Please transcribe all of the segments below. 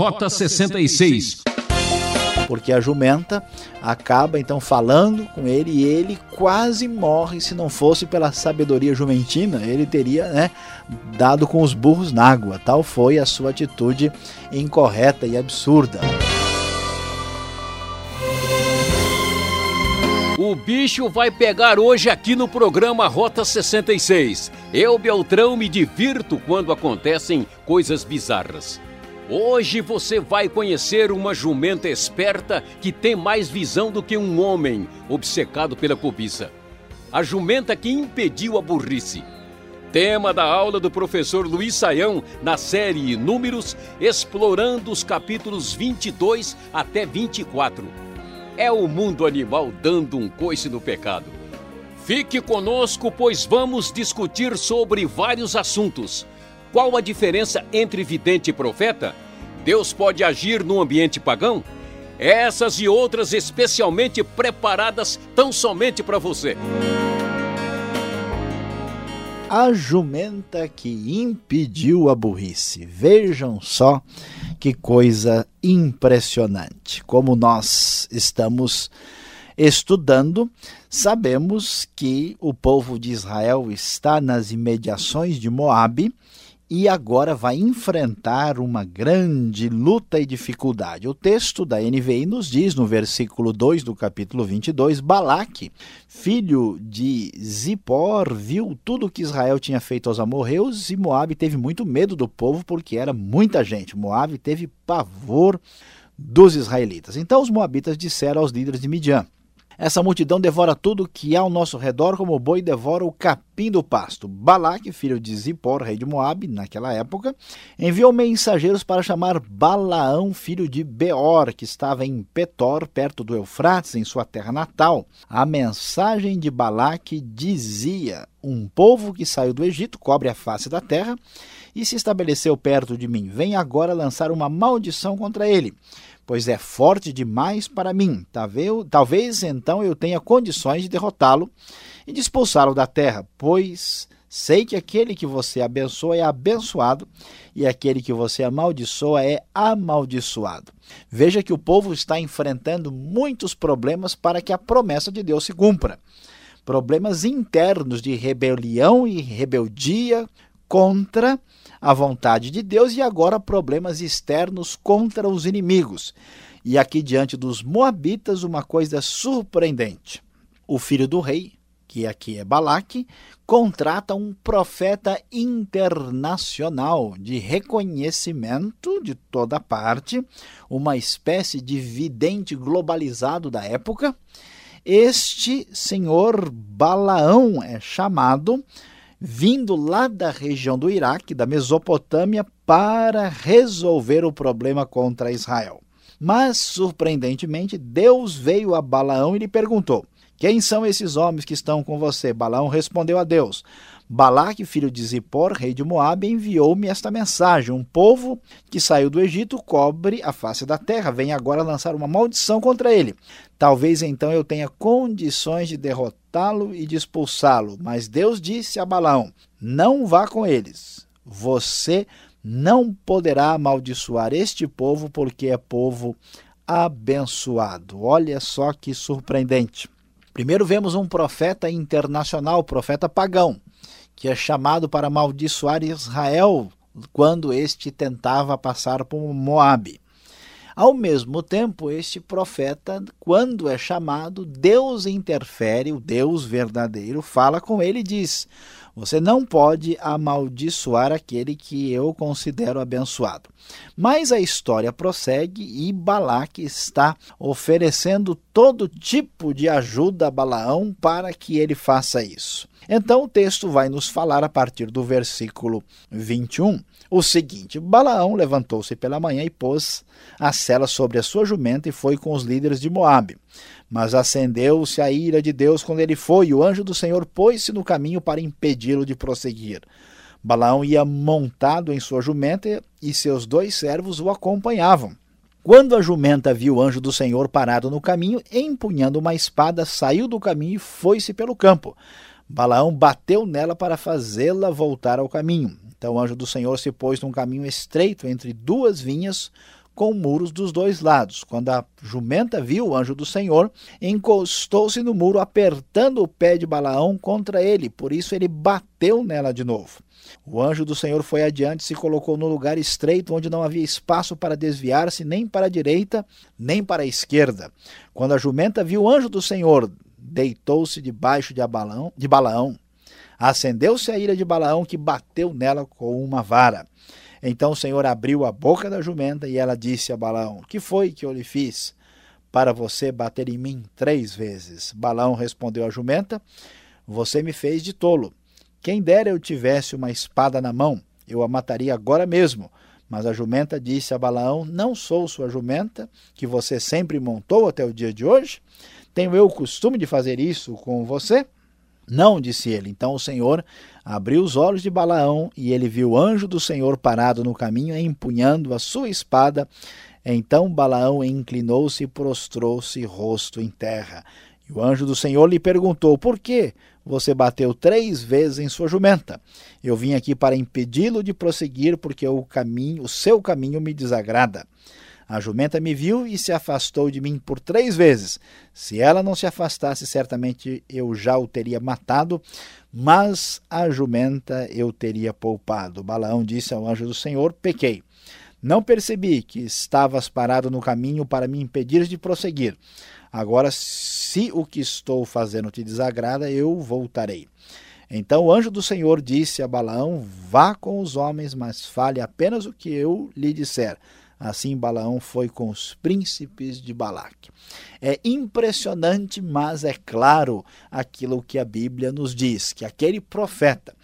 Rota 66 porque a jumenta acaba então falando com ele e ele quase morre se não fosse pela sabedoria jumentina, ele teria né, dado com os burros na água. Tal foi a sua atitude incorreta e absurda. O bicho vai pegar hoje aqui no programa Rota 66. Eu, Beltrão, me divirto quando acontecem coisas bizarras. Hoje você vai conhecer uma jumenta esperta que tem mais visão do que um homem obcecado pela cobiça. A jumenta que impediu a burrice. Tema da aula do professor Luiz Saião na série Números, explorando os capítulos 22 até 24. É o mundo animal dando um coice no pecado. Fique conosco, pois vamos discutir sobre vários assuntos qual a diferença entre vidente e profeta? Deus pode agir no ambiente pagão? Essas e outras especialmente preparadas tão somente para você. A jumenta que impediu a burrice. Vejam só que coisa impressionante. Como nós estamos estudando, sabemos que o povo de Israel está nas imediações de Moabe e agora vai enfrentar uma grande luta e dificuldade. O texto da NVI nos diz, no versículo 2 do capítulo 22, Balaque, filho de Zippor, viu tudo que Israel tinha feito aos amorreus e Moabe teve muito medo do povo porque era muita gente. Moabe teve pavor dos israelitas. Então os moabitas disseram aos líderes de Midian, essa multidão devora tudo que há ao nosso redor, como o boi devora o capim do pasto. Balaque, filho de Zippor, rei de Moabe, naquela época, enviou mensageiros para chamar Balaão, filho de Beor, que estava em Petor, perto do Eufrates, em sua terra natal. A mensagem de Balaque dizia: Um povo que saiu do Egito cobre a face da terra e se estabeleceu perto de mim. Vem agora lançar uma maldição contra ele pois é forte demais para mim. Talvez, então eu tenha condições de derrotá-lo e de expulsá-lo da terra, pois sei que aquele que você abençoa é abençoado e aquele que você amaldiçoa é amaldiçoado. Veja que o povo está enfrentando muitos problemas para que a promessa de Deus se cumpra. Problemas internos de rebelião e rebeldia contra a vontade de Deus e agora problemas externos contra os inimigos. E aqui diante dos Moabitas, uma coisa surpreendente. O filho do rei, que aqui é Balaque, contrata um profeta internacional de reconhecimento de toda parte, uma espécie de vidente globalizado da época. Este senhor Balaão é chamado vindo lá da região do Iraque, da Mesopotâmia, para resolver o problema contra Israel. Mas, surpreendentemente, Deus veio a Balaão e lhe perguntou: Quem são esses homens que estão com você? Balaão respondeu a Deus: Balaque, filho de Zippor, rei de Moabe, enviou-me esta mensagem: Um povo que saiu do Egito cobre a face da terra, vem agora lançar uma maldição contra ele. Talvez então eu tenha condições de derrotá-lo e de expulsá-lo. Mas Deus disse a Balaão: Não vá com eles. Você não poderá amaldiçoar este povo, porque é povo abençoado. Olha só que surpreendente. Primeiro vemos um profeta internacional, profeta pagão que é chamado para amaldiçoar Israel quando este tentava passar por Moabe. Ao mesmo tempo, este profeta, quando é chamado, Deus interfere, o Deus verdadeiro fala com ele e diz: Você não pode amaldiçoar aquele que eu considero abençoado. Mas a história prossegue e Balaque está oferecendo todo tipo de ajuda a Balaão para que ele faça isso. Então o texto vai nos falar a partir do versículo 21 o seguinte: Balaão levantou-se pela manhã e pôs a cela sobre a sua jumenta e foi com os líderes de Moabe. Mas acendeu-se a ira de Deus quando ele foi, e o anjo do Senhor pôs-se no caminho para impedi-lo de prosseguir. Balaão ia montado em sua jumenta e seus dois servos o acompanhavam. Quando a jumenta viu o anjo do Senhor parado no caminho, empunhando uma espada, saiu do caminho e foi-se pelo campo. Balaão bateu nela para fazê-la voltar ao caminho. Então o anjo do Senhor se pôs num caminho estreito entre duas vinhas, com muros dos dois lados. Quando a jumenta viu o anjo do Senhor, encostou-se no muro, apertando o pé de Balaão contra ele, por isso ele bateu nela de novo. O anjo do Senhor foi adiante e se colocou no lugar estreito, onde não havia espaço para desviar-se nem para a direita, nem para a esquerda. Quando a jumenta viu o anjo do Senhor, deitou-se debaixo de, Balaão, de Balaão. Acendeu-se a ira de Balaão, que bateu nela com uma vara. Então o Senhor abriu a boca da jumenta e ela disse a Balaão: Que foi que eu lhe fiz para você bater em mim três vezes? Balaão respondeu à jumenta: Você me fez de tolo. Quem dera eu tivesse uma espada na mão, eu a mataria agora mesmo. Mas a jumenta disse a Balaão: Não sou sua jumenta, que você sempre montou até o dia de hoje? Tenho eu o costume de fazer isso com você? Não, disse ele. Então o Senhor abriu os olhos de Balaão e ele viu o anjo do Senhor parado no caminho, empunhando a sua espada. Então Balaão inclinou-se e prostrou-se rosto em terra. E o anjo do Senhor lhe perguntou: Por que você bateu três vezes em sua jumenta? Eu vim aqui para impedi-lo de prosseguir, porque o caminho, o seu caminho me desagrada. A jumenta me viu e se afastou de mim por três vezes. Se ela não se afastasse, certamente eu já o teria matado, mas a jumenta eu teria poupado. Balaão disse ao anjo do Senhor: Pequei. Não percebi que estavas parado no caminho para me impedir de prosseguir. Agora, se o que estou fazendo te desagrada, eu voltarei. Então o anjo do Senhor disse a Balaão: Vá com os homens, mas fale apenas o que eu lhe disser. Assim Balaão foi com os príncipes de Balaque. É impressionante, mas é claro aquilo que a Bíblia nos diz, que aquele profeta,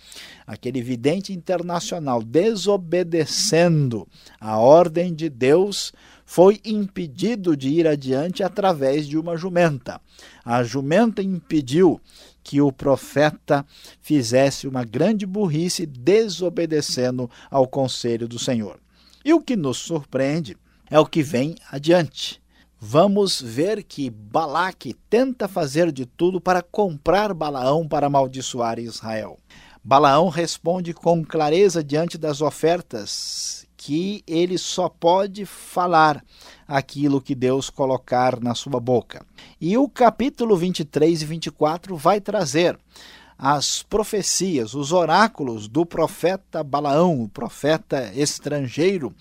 aquele vidente internacional, desobedecendo a ordem de Deus, foi impedido de ir adiante através de uma jumenta. A jumenta impediu que o profeta fizesse uma grande burrice desobedecendo ao conselho do Senhor. E o que nos surpreende é o que vem adiante. Vamos ver que Balaque tenta fazer de tudo para comprar Balaão para amaldiçoar Israel. Balaão responde com clareza diante das ofertas que ele só pode falar aquilo que Deus colocar na sua boca. E o capítulo 23 e 24 vai trazer as profecias, os oráculos do profeta Balaão, o profeta estrangeiro,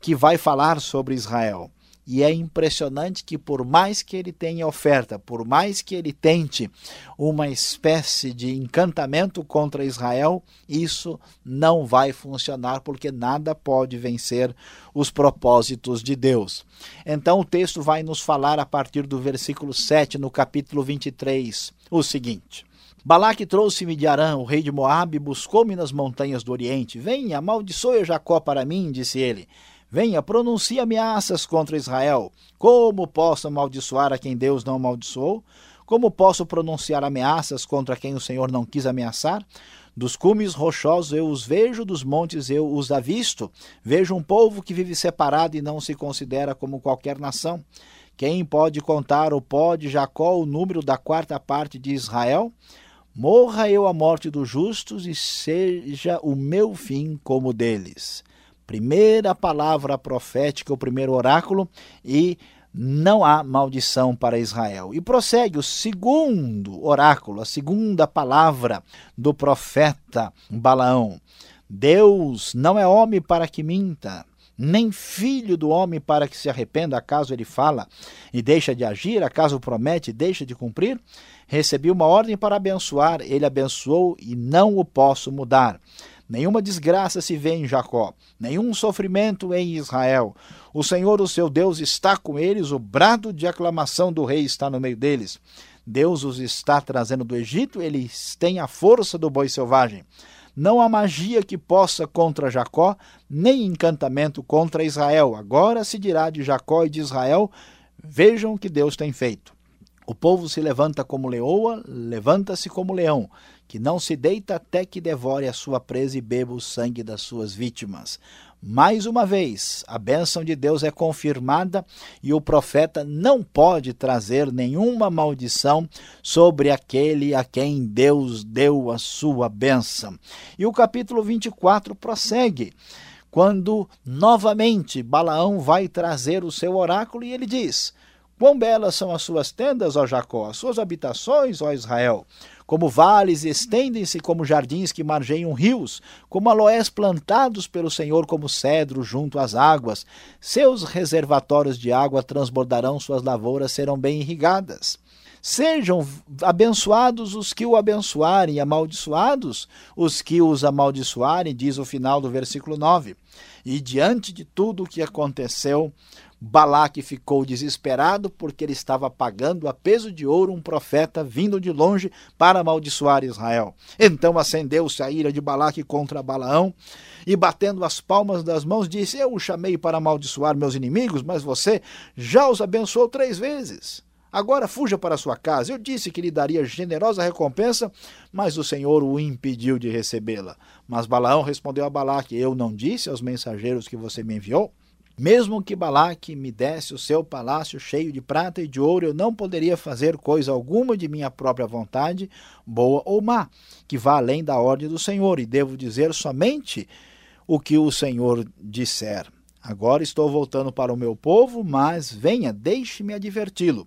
que vai falar sobre Israel. E é impressionante que, por mais que ele tenha oferta, por mais que ele tente uma espécie de encantamento contra Israel, isso não vai funcionar, porque nada pode vencer os propósitos de Deus. Então, o texto vai nos falar, a partir do versículo 7, no capítulo 23, o seguinte. Balaque trouxe-me de Arã, o rei de Moabe, buscou-me nas montanhas do Oriente. Venha, amaldiçoe Jacó para mim, disse ele. Venha, pronuncie ameaças contra Israel. Como posso amaldiçoar a quem Deus não amaldiçoou? Como posso pronunciar ameaças contra quem o Senhor não quis ameaçar? Dos cumes rochosos eu os vejo, dos montes eu os avisto. Vejo um povo que vive separado e não se considera como qualquer nação. Quem pode contar ou pode Jacó o número da quarta parte de Israel? Morra eu a morte dos justos e seja o meu fim como deles. Primeira palavra profética, o primeiro oráculo, e não há maldição para Israel. E prossegue o segundo oráculo, a segunda palavra do profeta Balaão. Deus não é homem para que minta, nem filho do homem para que se arrependa, acaso ele fala e deixa de agir, acaso promete e deixa de cumprir? Recebi uma ordem para abençoar, ele abençoou e não o posso mudar. Nenhuma desgraça se vê em Jacó, nenhum sofrimento em Israel. O Senhor, o seu Deus, está com eles, o brado de aclamação do rei está no meio deles. Deus os está trazendo do Egito, eles têm a força do boi selvagem. Não há magia que possa contra Jacó, nem encantamento contra Israel. Agora se dirá de Jacó e de Israel: vejam o que Deus tem feito. O povo se levanta como leoa, levanta-se como leão, que não se deita até que devore a sua presa e beba o sangue das suas vítimas. Mais uma vez, a bênção de Deus é confirmada e o profeta não pode trazer nenhuma maldição sobre aquele a quem Deus deu a sua bênção. E o capítulo 24 prossegue quando novamente Balaão vai trazer o seu oráculo e ele diz: Quão belas são as suas tendas, ó Jacó, as suas habitações, ó Israel. Como vales estendem-se como jardins que margeiam rios, como aloés plantados pelo Senhor como cedro junto às águas. Seus reservatórios de água transbordarão, suas lavouras serão bem irrigadas. Sejam abençoados os que o abençoarem, amaldiçoados os que os amaldiçoarem, diz o final do versículo 9. E diante de tudo o que aconteceu, Balaque ficou desesperado porque ele estava pagando a peso de ouro um profeta vindo de longe para amaldiçoar Israel. Então acendeu-se a ira de Balaque contra Balaão e, batendo as palmas das mãos, disse: Eu o chamei para amaldiçoar meus inimigos, mas você já os abençoou três vezes. Agora fuja para sua casa. Eu disse que lhe daria generosa recompensa, mas o Senhor o impediu de recebê-la. Mas Balaão respondeu a Balaque: Eu não disse aos mensageiros que você me enviou? Mesmo que Balaque me desse o seu palácio cheio de prata e de ouro, eu não poderia fazer coisa alguma de minha própria vontade, boa ou má, que vá além da ordem do Senhor, e devo dizer somente o que o Senhor disser. Agora estou voltando para o meu povo, mas venha, deixe-me adverti-lo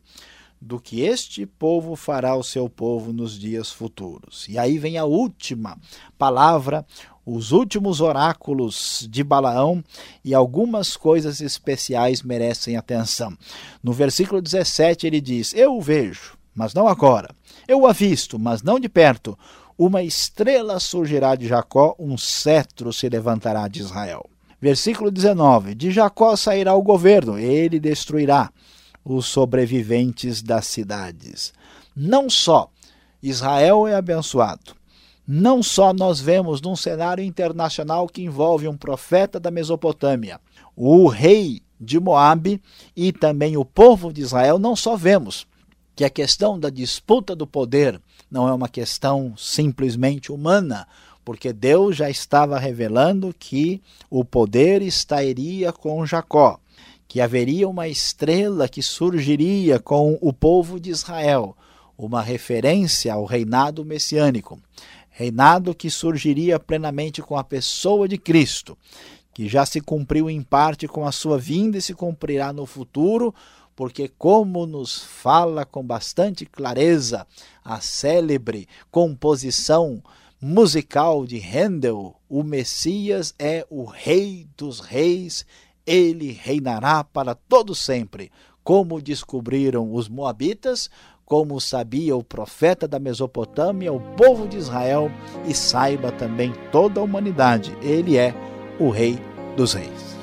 do que este povo fará o seu povo nos dias futuros. E aí vem a última palavra, os últimos oráculos de Balaão e algumas coisas especiais merecem atenção. No versículo 17 ele diz: Eu o vejo, mas não agora. Eu o avisto, mas não de perto. Uma estrela surgirá de Jacó, um cetro se levantará de Israel. Versículo 19: De Jacó sairá o governo, ele destruirá os sobreviventes das cidades. Não só Israel é abençoado, não só nós vemos num cenário internacional que envolve um profeta da Mesopotâmia, o rei de Moabe e também o povo de Israel, não só vemos que a questão da disputa do poder não é uma questão simplesmente humana, porque Deus já estava revelando que o poder estaria com Jacó que haveria uma estrela que surgiria com o povo de Israel, uma referência ao reinado messiânico, reinado que surgiria plenamente com a pessoa de Cristo, que já se cumpriu em parte com a sua vinda e se cumprirá no futuro, porque, como nos fala com bastante clareza a célebre composição musical de Handel, o Messias é o Rei dos Reis ele reinará para todo sempre, como descobriram os moabitas, como sabia o profeta da Mesopotâmia, o povo de Israel, e saiba também toda a humanidade, ele é o rei dos reis.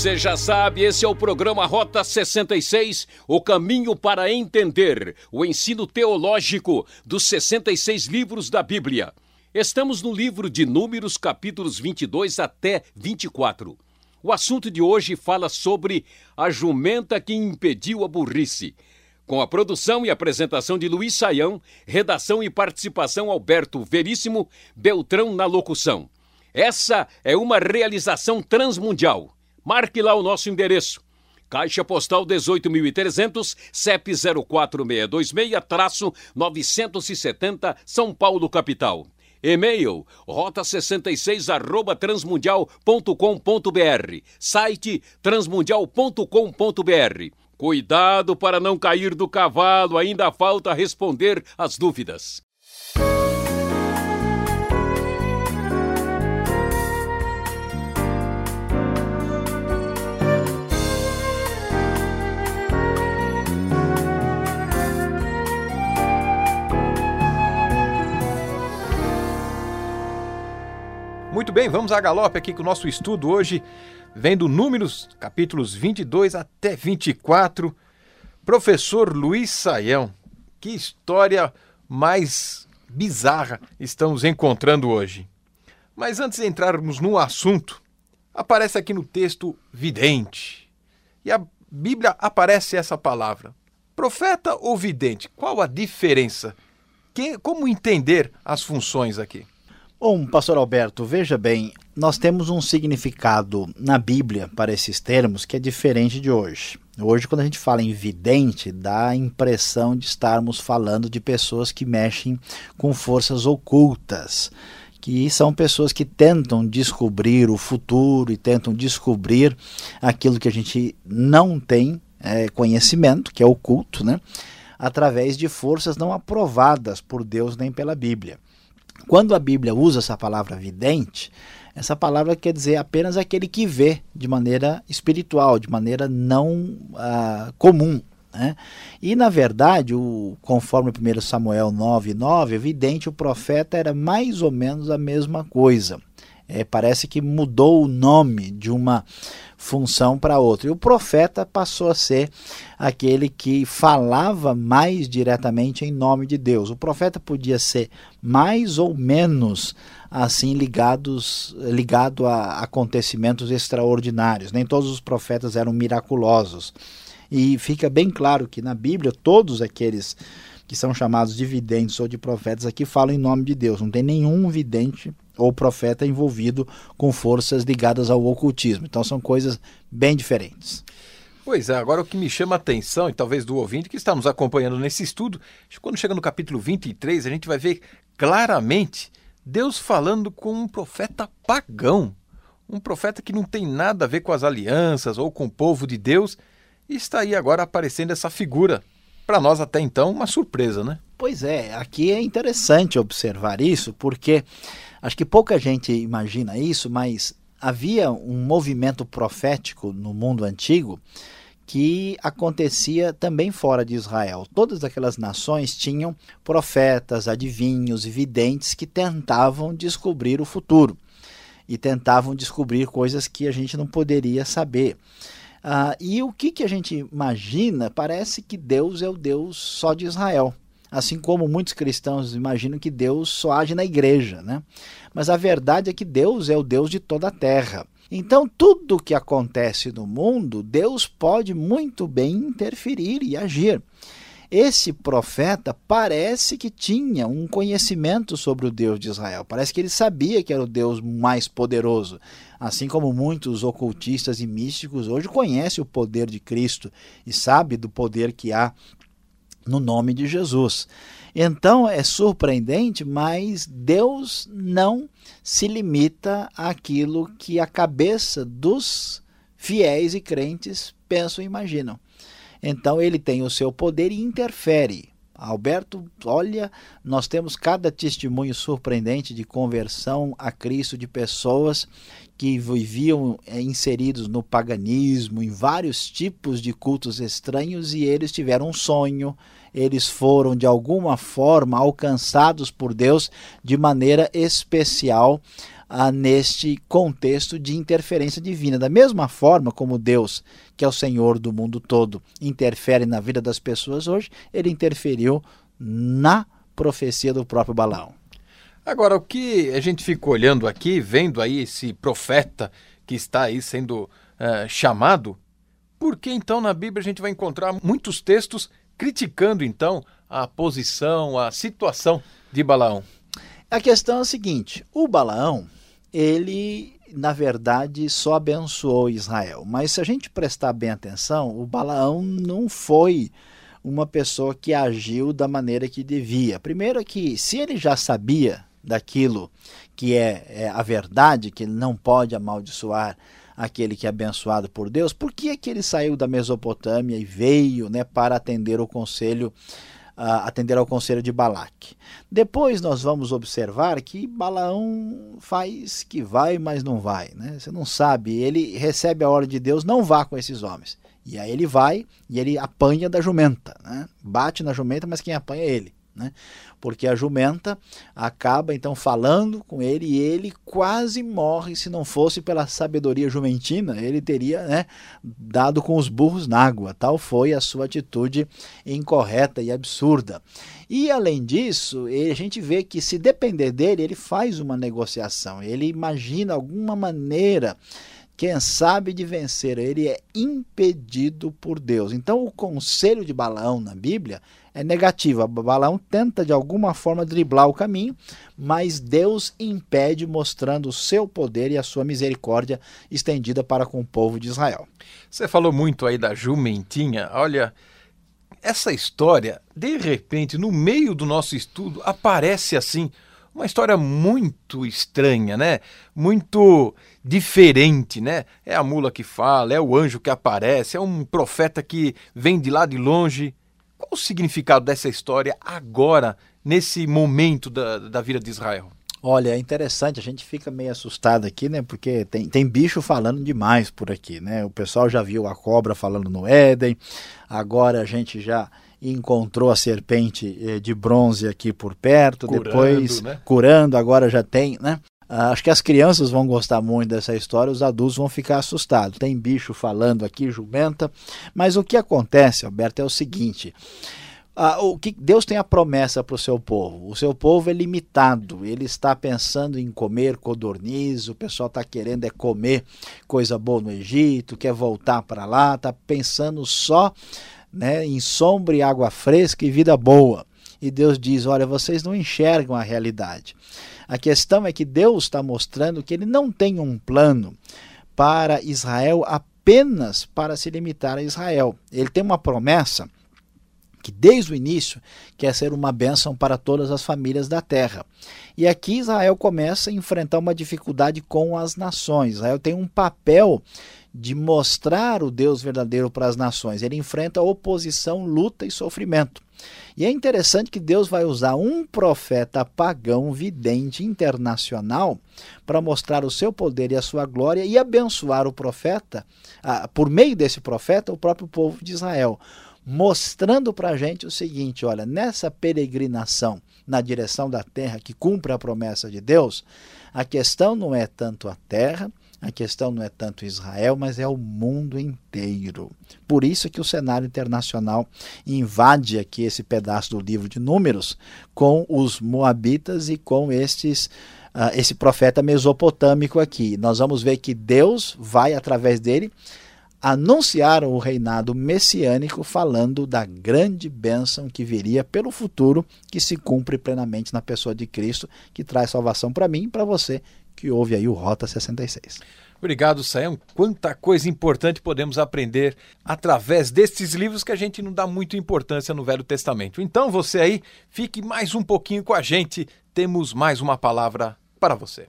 Você já sabe, esse é o programa Rota 66, o caminho para entender o ensino teológico dos 66 livros da Bíblia. Estamos no livro de Números, capítulos 22 até 24. O assunto de hoje fala sobre a jumenta que impediu a burrice. Com a produção e apresentação de Luiz Saião, redação e participação Alberto Veríssimo, Beltrão na locução. Essa é uma realização transmundial. Marque lá o nosso endereço. Caixa Postal 18.300, CEP 04626-970, São Paulo, capital. E-mail rota66 arroba transmundial.com.br. Site transmundial.com.br. Cuidado para não cair do cavalo, ainda falta responder as dúvidas. Muito bem, vamos a galope aqui com o nosso estudo hoje, vendo números, capítulos 22 até 24. Professor Luiz Saião, que história mais bizarra estamos encontrando hoje. Mas antes de entrarmos no assunto, aparece aqui no texto vidente. E a Bíblia aparece essa palavra. Profeta ou vidente? Qual a diferença como entender as funções aqui? Bom, pastor Alberto, veja bem, nós temos um significado na Bíblia para esses termos que é diferente de hoje. Hoje, quando a gente fala em vidente, dá a impressão de estarmos falando de pessoas que mexem com forças ocultas, que são pessoas que tentam descobrir o futuro e tentam descobrir aquilo que a gente não tem é, conhecimento, que é oculto, né? através de forças não aprovadas por Deus nem pela Bíblia. Quando a Bíblia usa essa palavra vidente, essa palavra quer dizer apenas aquele que vê de maneira espiritual, de maneira não uh, comum. Né? E na verdade, o, conforme 1 Samuel 9, 9, evidente, o profeta era mais ou menos a mesma coisa. É, parece que mudou o nome de uma função para outra. E o profeta passou a ser aquele que falava mais diretamente em nome de Deus. O profeta podia ser mais ou menos assim ligados ligado a acontecimentos extraordinários. Nem todos os profetas eram miraculosos. E fica bem claro que na Bíblia todos aqueles que são chamados de videntes ou de profetas aqui falam em nome de Deus. Não tem nenhum vidente ou profeta envolvido com forças ligadas ao ocultismo. Então são coisas bem diferentes. Pois é, agora o que me chama a atenção, e talvez do ouvinte que está nos acompanhando nesse estudo, quando chega no capítulo 23, a gente vai ver claramente Deus falando com um profeta pagão, um profeta que não tem nada a ver com as alianças ou com o povo de Deus, e está aí agora aparecendo essa figura. Para nós até então, uma surpresa, né? Pois é, aqui é interessante observar isso, porque Acho que pouca gente imagina isso, mas havia um movimento profético no mundo antigo que acontecia também fora de Israel. Todas aquelas nações tinham profetas, adivinhos e videntes que tentavam descobrir o futuro e tentavam descobrir coisas que a gente não poderia saber. Ah, e o que, que a gente imagina? Parece que Deus é o Deus só de Israel assim como muitos cristãos imaginam que Deus só age na igreja, né? Mas a verdade é que Deus é o Deus de toda a terra. Então, tudo o que acontece no mundo, Deus pode muito bem interferir e agir. Esse profeta parece que tinha um conhecimento sobre o Deus de Israel. Parece que ele sabia que era o Deus mais poderoso. Assim como muitos ocultistas e místicos hoje conhecem o poder de Cristo e sabem do poder que há no nome de Jesus. Então é surpreendente, mas Deus não se limita àquilo que a cabeça dos fiéis e crentes pensam e imaginam. Então ele tem o seu poder e interfere. Alberto, olha, nós temos cada testemunho surpreendente de conversão a Cristo de pessoas que viviam é, inseridos no paganismo, em vários tipos de cultos estranhos, e eles tiveram um sonho, eles foram de alguma forma alcançados por Deus de maneira especial ah, neste contexto de interferência divina. Da mesma forma como Deus, que é o Senhor do mundo todo, interfere na vida das pessoas hoje, ele interferiu na profecia do próprio Balaão. Agora, o que a gente fica olhando aqui, vendo aí esse profeta que está aí sendo uh, chamado, por que então na Bíblia a gente vai encontrar muitos textos criticando então a posição, a situação de Balaão? A questão é a seguinte: o Balaão, ele na verdade só abençoou Israel, mas se a gente prestar bem atenção, o Balaão não foi uma pessoa que agiu da maneira que devia. Primeiro que se ele já sabia daquilo que é, é, a verdade, que ele não pode amaldiçoar aquele que é abençoado por Deus, por que é que ele saiu da Mesopotâmia e veio né, para atender o conselho atender ao conselho de Balaque. Depois nós vamos observar que Balaão faz que vai, mas não vai. Né? Você não sabe, ele recebe a ordem de Deus, não vá com esses homens. E aí ele vai e ele apanha da jumenta, né? bate na jumenta, mas quem apanha é ele né? Porque a jumenta acaba então falando com ele e ele quase morre se não fosse pela sabedoria jumentina, ele teria, né, dado com os burros na água. Tal foi a sua atitude incorreta e absurda. E além disso, a gente vê que se depender dele, ele faz uma negociação, ele imagina alguma maneira quem sabe de vencer, ele é impedido por Deus. Então, o conselho de Balaão na Bíblia é negativa. Balaão tenta de alguma forma driblar o caminho, mas Deus impede, mostrando o seu poder e a sua misericórdia estendida para com o povo de Israel. Você falou muito aí da jumentinha. Olha, essa história, de repente, no meio do nosso estudo, aparece assim uma história muito estranha, né? Muito diferente, né? É a mula que fala, é o anjo que aparece, é um profeta que vem de lá de longe. Qual o significado dessa história agora, nesse momento da, da vida de Israel? Olha, é interessante, a gente fica meio assustado aqui, né? Porque tem, tem bicho falando demais por aqui, né? O pessoal já viu a cobra falando no Éden, agora a gente já encontrou a serpente eh, de bronze aqui por perto, curando, depois né? curando, agora já tem, né? Ah, acho que as crianças vão gostar muito dessa história, os adultos vão ficar assustados. Tem bicho falando aqui, jumenta, mas o que acontece, Alberto, é o seguinte: ah, o que Deus tem a promessa para o seu povo. O seu povo é limitado. Ele está pensando em comer codorniz. O pessoal está querendo é comer coisa boa no Egito, quer voltar para lá, está pensando só né, em sombra e água fresca e vida boa. E Deus diz: Olha, vocês não enxergam a realidade. A questão é que Deus está mostrando que Ele não tem um plano para Israel apenas para se limitar a Israel. Ele tem uma promessa que desde o início quer ser uma bênção para todas as famílias da terra. E aqui Israel começa a enfrentar uma dificuldade com as nações. Israel tem um papel de mostrar o Deus verdadeiro para as nações. Ele enfrenta oposição, luta e sofrimento. E é interessante que Deus vai usar um profeta pagão, vidente, internacional, para mostrar o seu poder e a sua glória e abençoar o profeta, ah, por meio desse profeta, o próprio povo de Israel, mostrando para a gente o seguinte: olha, nessa peregrinação na direção da terra que cumpre a promessa de Deus, a questão não é tanto a terra, a questão não é tanto Israel, mas é o mundo inteiro. Por isso que o cenário internacional invade aqui esse pedaço do livro de Números com os moabitas e com estes uh, esse profeta mesopotâmico aqui. Nós vamos ver que Deus vai através dele anunciar o reinado messiânico falando da grande bênção que viria pelo futuro, que se cumpre plenamente na pessoa de Cristo, que traz salvação para mim e para você que ouve aí o Rota 66. Obrigado, Sayão. Quanta coisa importante podemos aprender através destes livros que a gente não dá muita importância no Velho Testamento. Então, você aí, fique mais um pouquinho com a gente. Temos mais uma palavra para você.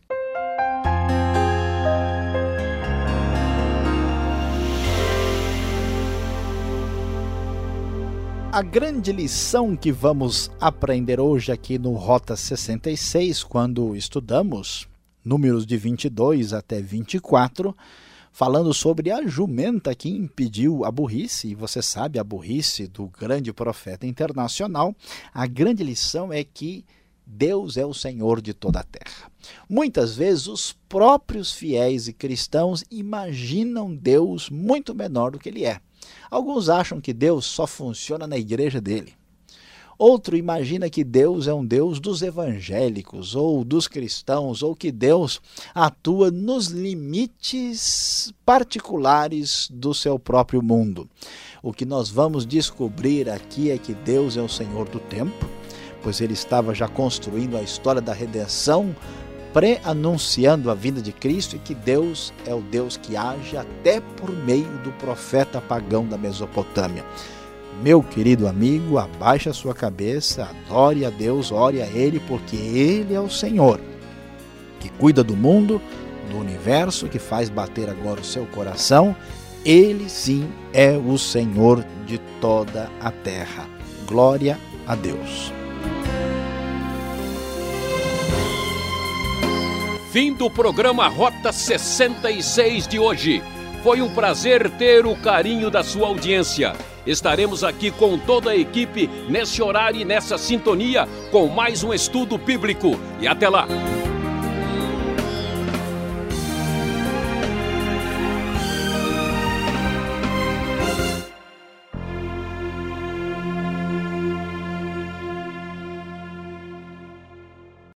A grande lição que vamos aprender hoje aqui no Rota 66, quando estudamos números de 22 até 24, falando sobre a jumenta que impediu a burrice, e você sabe a burrice do grande profeta internacional. A grande lição é que Deus é o Senhor de toda a terra. Muitas vezes os próprios fiéis e cristãos imaginam Deus muito menor do que ele é. Alguns acham que Deus só funciona na igreja dele. Outro imagina que Deus é um Deus dos evangélicos ou dos cristãos, ou que Deus atua nos limites particulares do seu próprio mundo. O que nós vamos descobrir aqui é que Deus é o Senhor do tempo, pois ele estava já construindo a história da redenção, pré-anunciando a vinda de Cristo e que Deus é o Deus que age até por meio do profeta pagão da Mesopotâmia. Meu querido amigo, abaixe a sua cabeça, adore a Deus, ore a Ele, porque Ele é o Senhor, que cuida do mundo, do universo, que faz bater agora o seu coração. Ele sim é o Senhor de toda a terra. Glória a Deus. Fim do programa Rota 66 de hoje. Foi um prazer ter o carinho da sua audiência. Estaremos aqui com toda a equipe nesse horário e nessa sintonia com mais um estudo bíblico. E até lá!